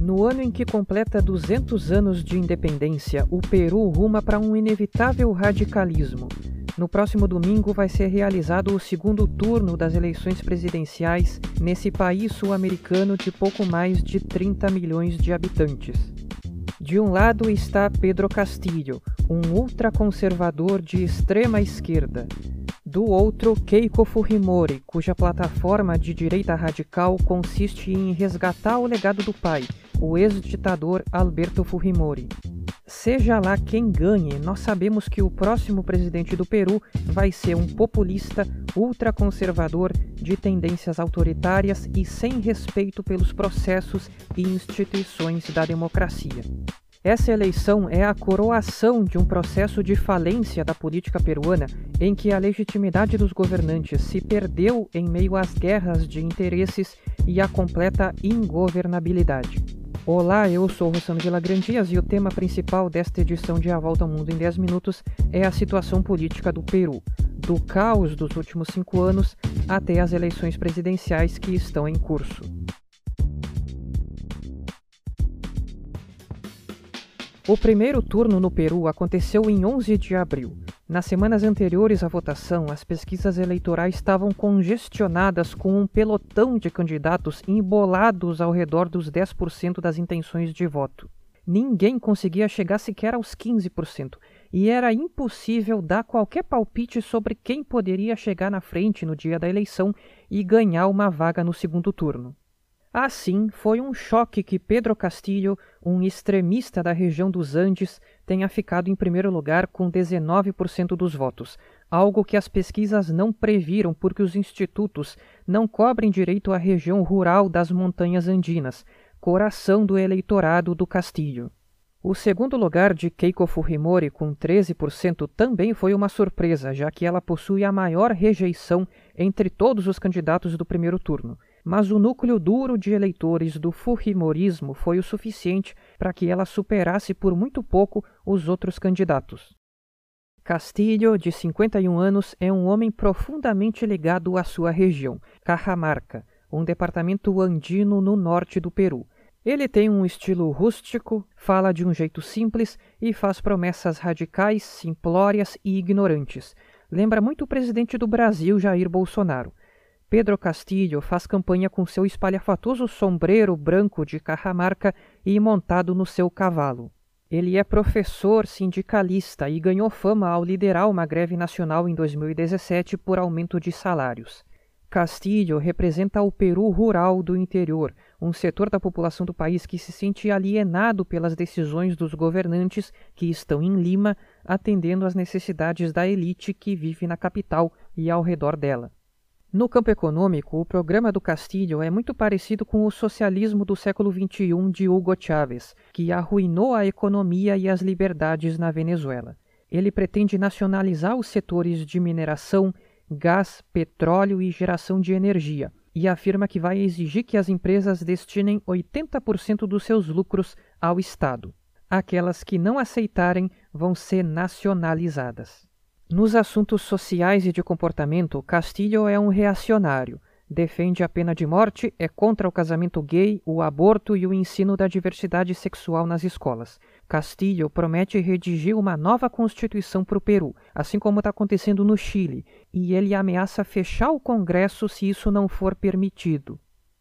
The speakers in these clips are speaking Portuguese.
No ano em que completa 200 anos de independência, o Peru ruma para um inevitável radicalismo. No próximo domingo vai ser realizado o segundo turno das eleições presidenciais nesse país sul-americano de pouco mais de 30 milhões de habitantes. De um lado está Pedro Castillo, um ultraconservador de extrema esquerda. Do outro, Keiko Fujimori, cuja plataforma de direita radical consiste em resgatar o legado do pai, o ex-ditador Alberto Fujimori. Seja lá quem ganhe, nós sabemos que o próximo presidente do Peru vai ser um populista ultraconservador de tendências autoritárias e sem respeito pelos processos e instituições da democracia. Essa eleição é a coroação de um processo de falência da política peruana em que a legitimidade dos governantes se perdeu em meio às guerras de interesses e à completa ingovernabilidade. Olá, eu sou Rossano Grandias e o tema principal desta edição de A Volta ao Mundo em 10 Minutos é a situação política do Peru, do caos dos últimos cinco anos até as eleições presidenciais que estão em curso. O primeiro turno no Peru aconteceu em 11 de abril. Nas semanas anteriores à votação, as pesquisas eleitorais estavam congestionadas com um pelotão de candidatos embolados ao redor dos 10% das intenções de voto. Ninguém conseguia chegar sequer aos 15%, e era impossível dar qualquer palpite sobre quem poderia chegar na frente no dia da eleição e ganhar uma vaga no segundo turno. Assim, foi um choque que Pedro Castillo, um extremista da região dos Andes, tenha ficado em primeiro lugar com 19% dos votos, algo que as pesquisas não previram porque os institutos não cobrem direito à região rural das montanhas andinas, coração do eleitorado do Castillo. O segundo lugar de Keiko Fujimori, com 13%, também foi uma surpresa, já que ela possui a maior rejeição entre todos os candidatos do primeiro turno mas o núcleo duro de eleitores do Fujimorismo foi o suficiente para que ela superasse por muito pouco os outros candidatos. Castilho, de 51 anos, é um homem profundamente ligado à sua região, Cajamarca, um departamento andino no norte do Peru. Ele tem um estilo rústico, fala de um jeito simples e faz promessas radicais, simplórias e ignorantes. Lembra muito o presidente do Brasil, Jair Bolsonaro. Pedro Castillo faz campanha com seu espalhafatoso sombreiro branco de Cajamarca e montado no seu cavalo. Ele é professor sindicalista e ganhou fama ao liderar uma greve nacional em 2017 por aumento de salários. Castillo representa o Peru rural do interior, um setor da população do país que se sente alienado pelas decisões dos governantes que estão em Lima, atendendo às necessidades da elite que vive na capital e ao redor dela. No campo econômico, o programa do Castilho é muito parecido com o socialismo do século XXI de Hugo Chávez, que arruinou a economia e as liberdades na Venezuela. Ele pretende nacionalizar os setores de mineração, gás, petróleo e geração de energia, e afirma que vai exigir que as empresas destinem 80% dos seus lucros ao Estado. Aquelas que não aceitarem vão ser nacionalizadas. Nos assuntos sociais e de comportamento, Castillo é um reacionário. Defende a pena de morte, é contra o casamento gay, o aborto e o ensino da diversidade sexual nas escolas. Castillo promete redigir uma nova constituição para o Peru, assim como está acontecendo no Chile, e ele ameaça fechar o Congresso se isso não for permitido.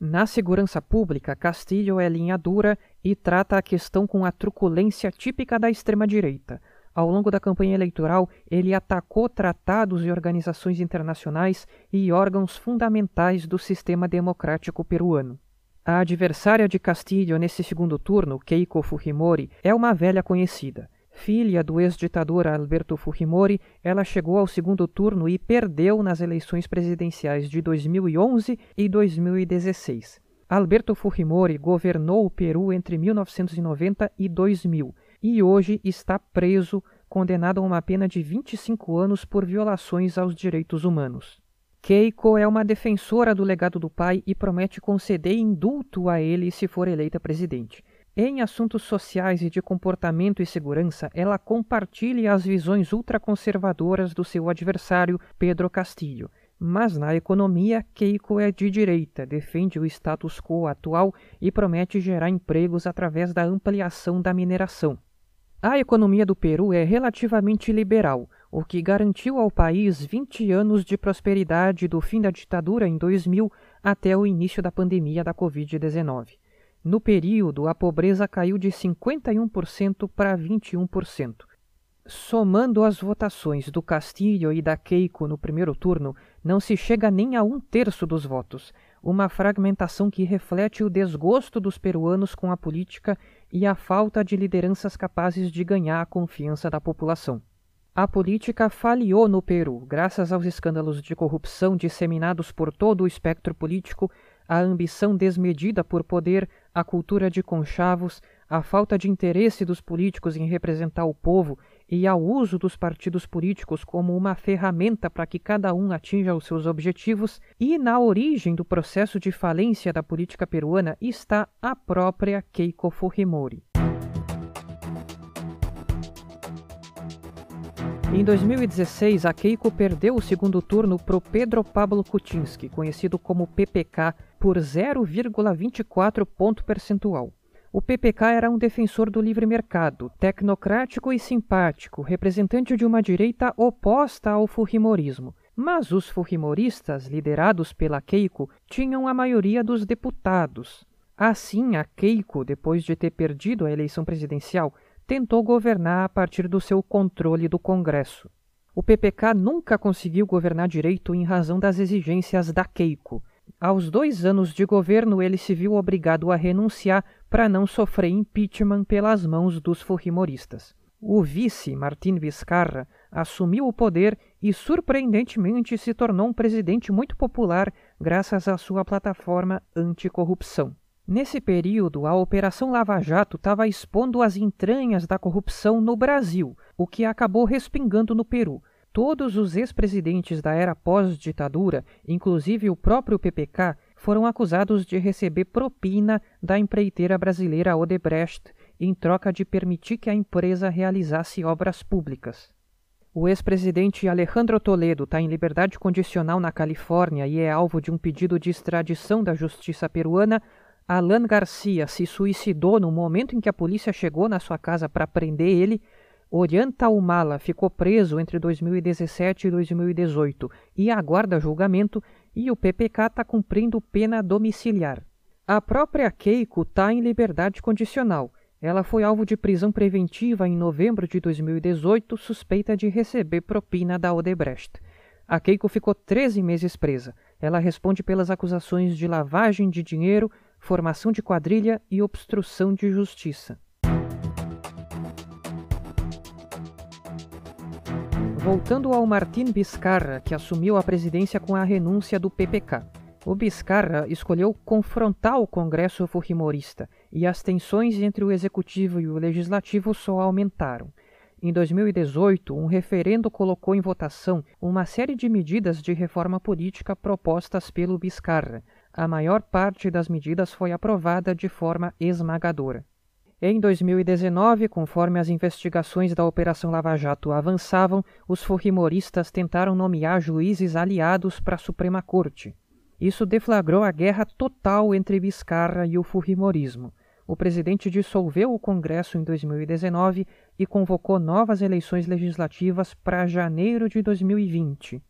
Na segurança pública, Castillo é linha dura e trata a questão com a truculência típica da extrema-direita. Ao longo da campanha eleitoral, ele atacou tratados e organizações internacionais e órgãos fundamentais do sistema democrático peruano. A adversária de Castilho nesse segundo turno, Keiko Fujimori, é uma velha conhecida. Filha do ex-ditador Alberto Fujimori, ela chegou ao segundo turno e perdeu nas eleições presidenciais de 2011 e 2016. Alberto Fujimori governou o Peru entre 1990 e 2000 e hoje está preso, condenado a uma pena de 25 anos por violações aos direitos humanos. Keiko é uma defensora do legado do pai e promete conceder indulto a ele se for eleita presidente. Em assuntos sociais e de comportamento e segurança, ela compartilha as visões ultraconservadoras do seu adversário, Pedro Castillo. Mas na economia, Keiko é de direita, defende o status quo atual e promete gerar empregos através da ampliação da mineração. A economia do Peru é relativamente liberal, o que garantiu ao país 20 anos de prosperidade do fim da ditadura em 2000 até o início da pandemia da Covid-19. No período, a pobreza caiu de 51% para 21%. Somando as votações do Castilho e da Keiko no primeiro turno, não se chega nem a um terço dos votos, uma fragmentação que reflete o desgosto dos peruanos com a política e a falta de lideranças capazes de ganhar a confiança da população. A política falhou no Peru, graças aos escândalos de corrupção disseminados por todo o espectro político, a ambição desmedida por poder, a cultura de conchavos, a falta de interesse dos políticos em representar o povo e ao uso dos partidos políticos como uma ferramenta para que cada um atinja os seus objetivos, e na origem do processo de falência da política peruana está a própria Keiko Fujimori. Em 2016, a Keiko perdeu o segundo turno para o Pedro Pablo Kuczynski, conhecido como PPK, por 0,24 ponto percentual. O PPK era um defensor do livre mercado, tecnocrático e simpático, representante de uma direita oposta ao fujimorismo. Mas os fujimoristas, liderados pela Keiko, tinham a maioria dos deputados. Assim, a Keiko, depois de ter perdido a eleição presidencial, tentou governar a partir do seu controle do Congresso. O PPK nunca conseguiu governar direito em razão das exigências da Keiko. Aos dois anos de governo, ele se viu obrigado a renunciar para não sofrer impeachment pelas mãos dos fujimoristas. O vice, Martin Vizcarra, assumiu o poder e, surpreendentemente, se tornou um presidente muito popular graças à sua plataforma anticorrupção. Nesse período, a Operação Lava Jato estava expondo as entranhas da corrupção no Brasil, o que acabou respingando no Peru. Todos os ex-presidentes da era pós-ditadura, inclusive o próprio PPK, foram acusados de receber propina da empreiteira brasileira Odebrecht em troca de permitir que a empresa realizasse obras públicas. O ex-presidente Alejandro Toledo está em liberdade condicional na Califórnia e é alvo de um pedido de extradição da justiça peruana Alan Garcia se suicidou no momento em que a polícia chegou na sua casa para prender ele. Orienta Humala ficou preso entre 2017 e 2018 e aguarda julgamento, e o PPK está cumprindo pena domiciliar. A própria Keiko está em liberdade condicional. Ela foi alvo de prisão preventiva em novembro de 2018, suspeita de receber propina da Odebrecht. A Keiko ficou 13 meses presa. Ela responde pelas acusações de lavagem de dinheiro, formação de quadrilha e obstrução de justiça. Voltando ao Martin Biscarra, que assumiu a presidência com a renúncia do PPK. O Biscarra escolheu confrontar o Congresso Fujimorista e as tensões entre o executivo e o legislativo só aumentaram. Em 2018, um referendo colocou em votação uma série de medidas de reforma política propostas pelo Biscarra, a maior parte das medidas foi aprovada de forma esmagadora. Em 2019, conforme as investigações da Operação Lava Jato avançavam, os fujimoristas tentaram nomear juízes aliados para a Suprema Corte. Isso deflagrou a guerra total entre Vizcarra e o fujimorismo. O presidente dissolveu o Congresso em 2019 e convocou novas eleições legislativas para janeiro de 2020.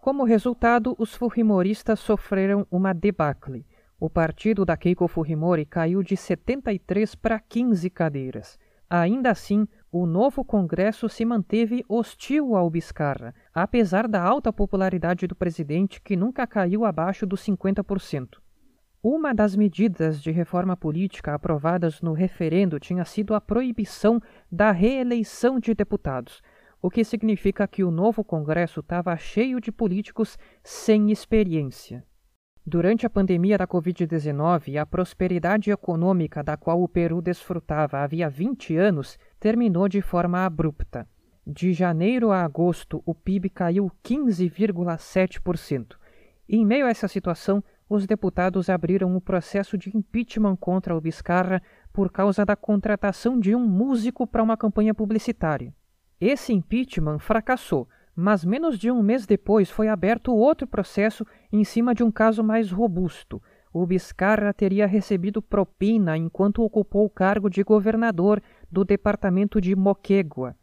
Como resultado, os Fujimoristas sofreram uma debacle. O partido da Keiko Fujimori caiu de 73 para 15 cadeiras. Ainda assim, o novo Congresso se manteve hostil ao Biscarra, apesar da alta popularidade do presidente que nunca caiu abaixo dos 50%. Uma das medidas de reforma política aprovadas no referendo tinha sido a proibição da reeleição de deputados, o que significa que o novo Congresso estava cheio de políticos sem experiência. Durante a pandemia da Covid-19, a prosperidade econômica da qual o Peru desfrutava havia 20 anos terminou de forma abrupta. De janeiro a agosto, o PIB caiu 15,7%. Em meio a essa situação, os deputados abriram o processo de impeachment contra o Vizcarra por causa da contratação de um músico para uma campanha publicitária. Esse impeachment fracassou, mas menos de um mês depois foi aberto outro processo em cima de um caso mais robusto. O Biscarra teria recebido propina enquanto ocupou o cargo de governador do departamento de Moquegua.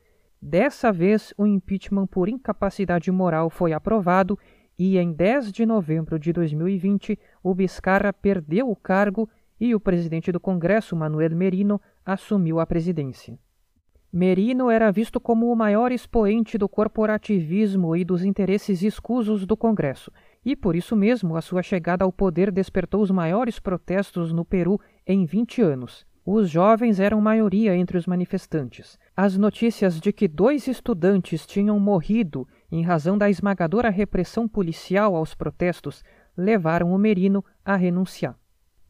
Dessa vez, o impeachment por incapacidade moral foi aprovado e, em 10 de novembro de 2020, o Biscarra perdeu o cargo e o presidente do Congresso, Manuel Merino, assumiu a presidência. Merino era visto como o maior expoente do corporativismo e dos interesses escusos do Congresso, e por isso mesmo a sua chegada ao poder despertou os maiores protestos no Peru em 20 anos. Os jovens eram maioria entre os manifestantes. As notícias de que dois estudantes tinham morrido em razão da esmagadora repressão policial aos protestos levaram o Merino a renunciar.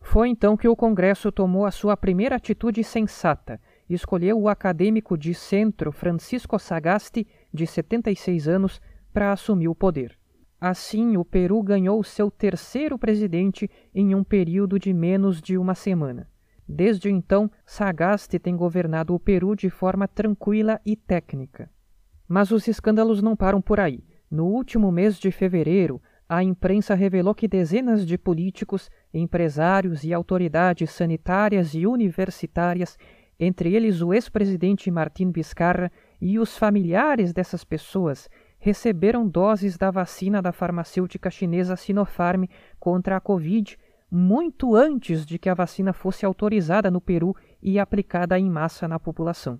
Foi então que o Congresso tomou a sua primeira atitude sensata escolheu o acadêmico de centro Francisco Sagasti, de 76 anos, para assumir o poder. Assim, o Peru ganhou seu terceiro presidente em um período de menos de uma semana. Desde então, Sagasti tem governado o Peru de forma tranquila e técnica. Mas os escândalos não param por aí. No último mês de fevereiro, a imprensa revelou que dezenas de políticos, empresários e autoridades sanitárias e universitárias entre eles o ex-presidente Martin Vizcarra e os familiares dessas pessoas, receberam doses da vacina da farmacêutica chinesa Sinopharm contra a Covid muito antes de que a vacina fosse autorizada no Peru e aplicada em massa na população.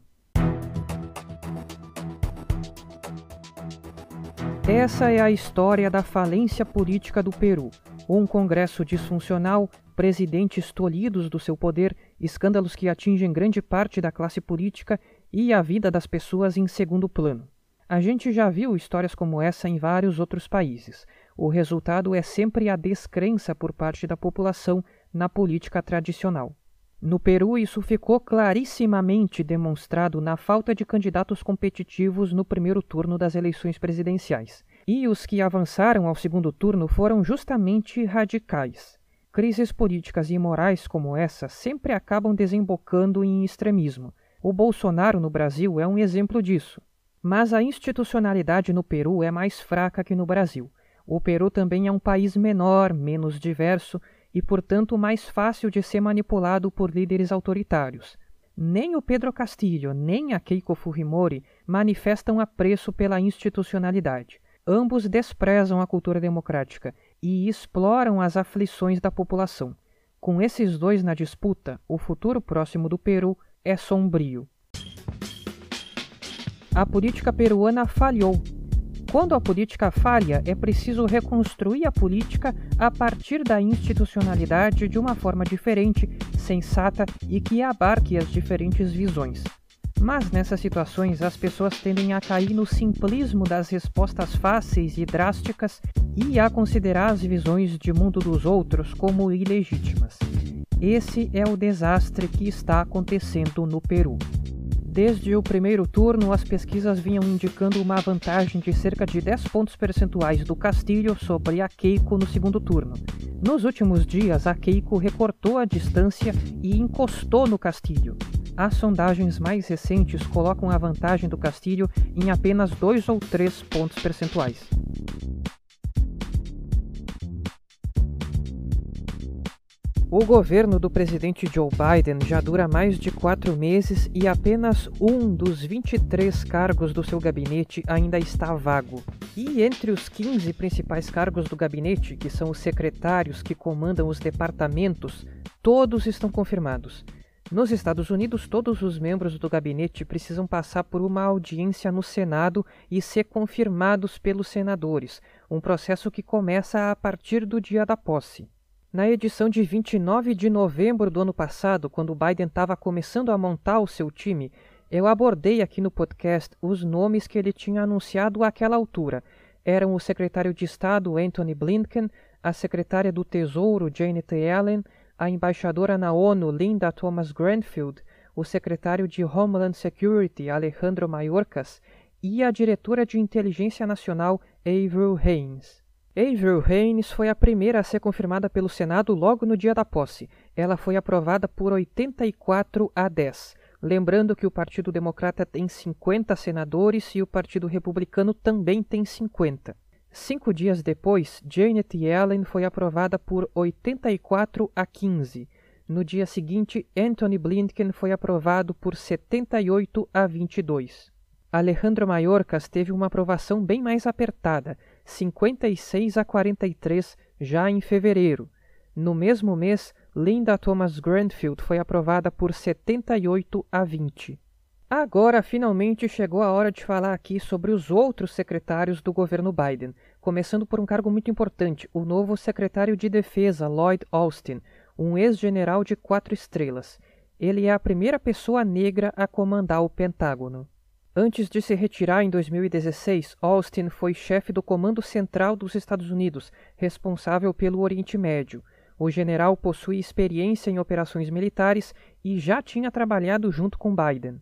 Essa é a história da falência política do Peru. Um Congresso disfuncional, presidentes tolhidos do seu poder, escândalos que atingem grande parte da classe política e a vida das pessoas em segundo plano. A gente já viu histórias como essa em vários outros países. O resultado é sempre a descrença por parte da população na política tradicional. No Peru, isso ficou clarissimamente demonstrado na falta de candidatos competitivos no primeiro turno das eleições presidenciais. E os que avançaram ao segundo turno foram justamente radicais. Crises políticas e morais como essa sempre acabam desembocando em extremismo. O Bolsonaro no Brasil é um exemplo disso. Mas a institucionalidade no Peru é mais fraca que no Brasil. O Peru também é um país menor, menos diverso e, portanto, mais fácil de ser manipulado por líderes autoritários. Nem o Pedro Castillo, nem a Keiko Fujimori manifestam apreço pela institucionalidade. Ambos desprezam a cultura democrática e exploram as aflições da população. Com esses dois na disputa, o futuro próximo do Peru é sombrio. A política peruana falhou. Quando a política falha, é preciso reconstruir a política a partir da institucionalidade de uma forma diferente, sensata e que abarque as diferentes visões. Mas nessas situações as pessoas tendem a cair no simplismo das respostas fáceis e drásticas e a considerar as visões de mundo dos outros como ilegítimas. Esse é o desastre que está acontecendo no Peru. Desde o primeiro turno, as pesquisas vinham indicando uma vantagem de cerca de 10 pontos percentuais do Castilho sobre a Keiko no segundo turno. Nos últimos dias, a Keiko recortou a distância e encostou no Castilho. As sondagens mais recentes colocam a vantagem do Castilho em apenas 2 ou 3 pontos percentuais. O governo do presidente Joe Biden já dura mais de quatro meses e apenas um dos 23 cargos do seu gabinete ainda está vago. E entre os 15 principais cargos do gabinete, que são os secretários que comandam os departamentos, todos estão confirmados. Nos Estados Unidos, todos os membros do gabinete precisam passar por uma audiência no Senado e ser confirmados pelos senadores, um processo que começa a partir do dia da posse. Na edição de 29 de novembro do ano passado, quando Biden estava começando a montar o seu time, eu abordei aqui no podcast os nomes que ele tinha anunciado àquela altura. Eram o secretário de Estado Anthony Blinken, a secretária do Tesouro Janet Yellen, a embaixadora na ONU Linda Thomas Granfield, o secretário de Homeland Security Alejandro Mayorkas e a diretora de Inteligência Nacional Avril Haines. Avril Haines foi a primeira a ser confirmada pelo Senado logo no dia da posse. Ela foi aprovada por 84 a 10. Lembrando que o Partido Democrata tem 50 senadores e o Partido Republicano também tem 50. Cinco dias depois, Janet Yellen foi aprovada por 84 a 15. No dia seguinte, Anthony Blinken foi aprovado por 78 a 22. Alejandro Mayorkas teve uma aprovação bem mais apertada, 56 a 43, já em fevereiro. No mesmo mês, Linda Thomas Grandfield foi aprovada por 78 a 20. Agora, finalmente, chegou a hora de falar aqui sobre os outros secretários do governo Biden, começando por um cargo muito importante, o novo secretário de Defesa, Lloyd Austin, um ex-general de quatro estrelas. Ele é a primeira pessoa negra a comandar o Pentágono. Antes de se retirar em 2016, Austin foi chefe do Comando Central dos Estados Unidos, responsável pelo Oriente Médio. O general possui experiência em operações militares e já tinha trabalhado junto com Biden.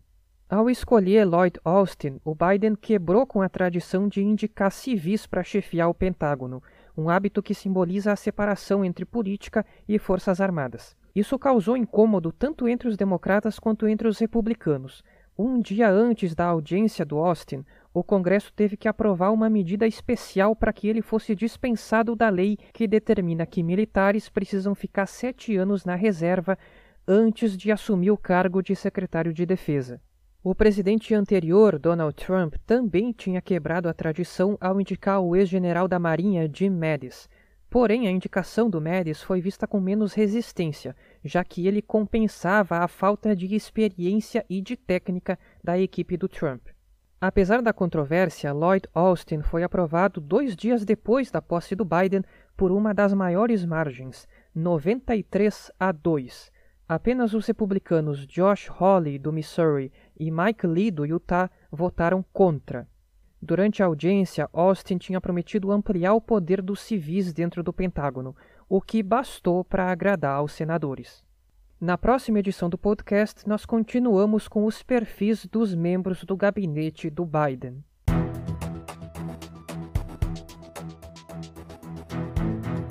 Ao escolher Lloyd Austin, o Biden quebrou com a tradição de indicar civis para chefiar o Pentágono, um hábito que simboliza a separação entre política e forças armadas. Isso causou incômodo tanto entre os democratas quanto entre os republicanos. Um dia antes da audiência do Austin, o Congresso teve que aprovar uma medida especial para que ele fosse dispensado da lei que determina que militares precisam ficar sete anos na reserva antes de assumir o cargo de secretário de Defesa. O presidente anterior, Donald Trump, também tinha quebrado a tradição ao indicar o ex-general da Marinha, Jim Mattis. Porém, a indicação do Mattis foi vista com menos resistência, já que ele compensava a falta de experiência e de técnica da equipe do Trump. Apesar da controvérsia, Lloyd Austin foi aprovado dois dias depois da posse do Biden por uma das maiores margens, 93 a 2. Apenas os republicanos Josh Hawley, do Missouri, e Mike Lee, do Utah, votaram contra. Durante a audiência, Austin tinha prometido ampliar o poder dos civis dentro do Pentágono, o que bastou para agradar aos senadores. Na próxima edição do podcast, nós continuamos com os perfis dos membros do gabinete do Biden.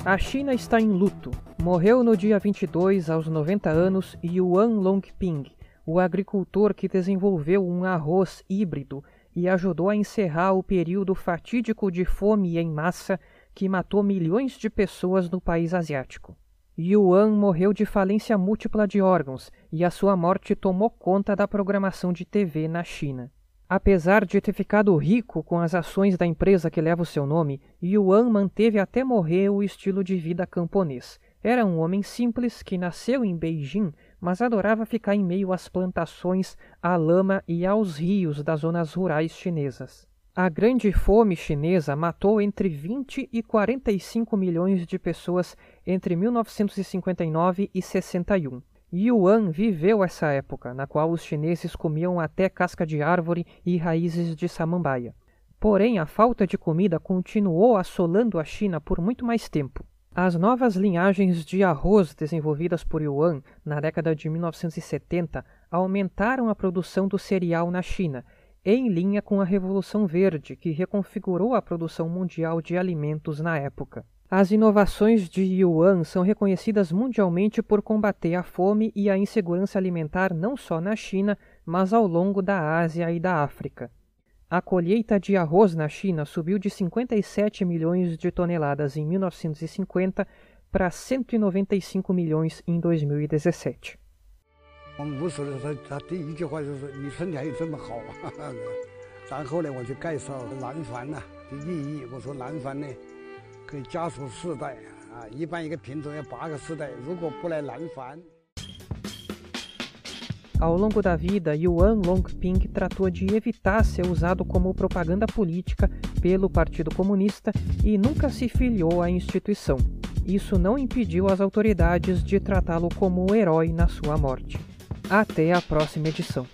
A China está em luto. Morreu no dia 22, aos 90 anos, Yuan Longping, o agricultor que desenvolveu um arroz híbrido e ajudou a encerrar o período fatídico de fome em massa que matou milhões de pessoas no país asiático. Yuan morreu de falência múltipla de órgãos e a sua morte tomou conta da programação de TV na China. Apesar de ter ficado rico com as ações da empresa que leva o seu nome, Yuan manteve até morrer o estilo de vida camponês. Era um homem simples que nasceu em Beijing, mas adorava ficar em meio às plantações, à lama e aos rios das zonas rurais chinesas. A grande fome chinesa matou entre 20 e 45 milhões de pessoas entre 1959 e 61. Yuan viveu essa época, na qual os chineses comiam até casca de árvore e raízes de samambaia. Porém, a falta de comida continuou assolando a China por muito mais tempo. As novas linhagens de arroz desenvolvidas por Yuan na década de 1970 aumentaram a produção do cereal na China, em linha com a Revolução Verde, que reconfigurou a produção mundial de alimentos na época. As inovações de Yuan são reconhecidas mundialmente por combater a fome e a insegurança alimentar não só na China, mas ao longo da Ásia e da África. A colheita de arroz na China subiu de 57 milhões de toneladas em 1950 para 195 milhões em 2017. Ao longo da vida, Yuan Longping tratou de evitar ser usado como propaganda política pelo Partido Comunista e nunca se filiou à instituição. Isso não impediu as autoridades de tratá-lo como um herói na sua morte. Até a próxima edição.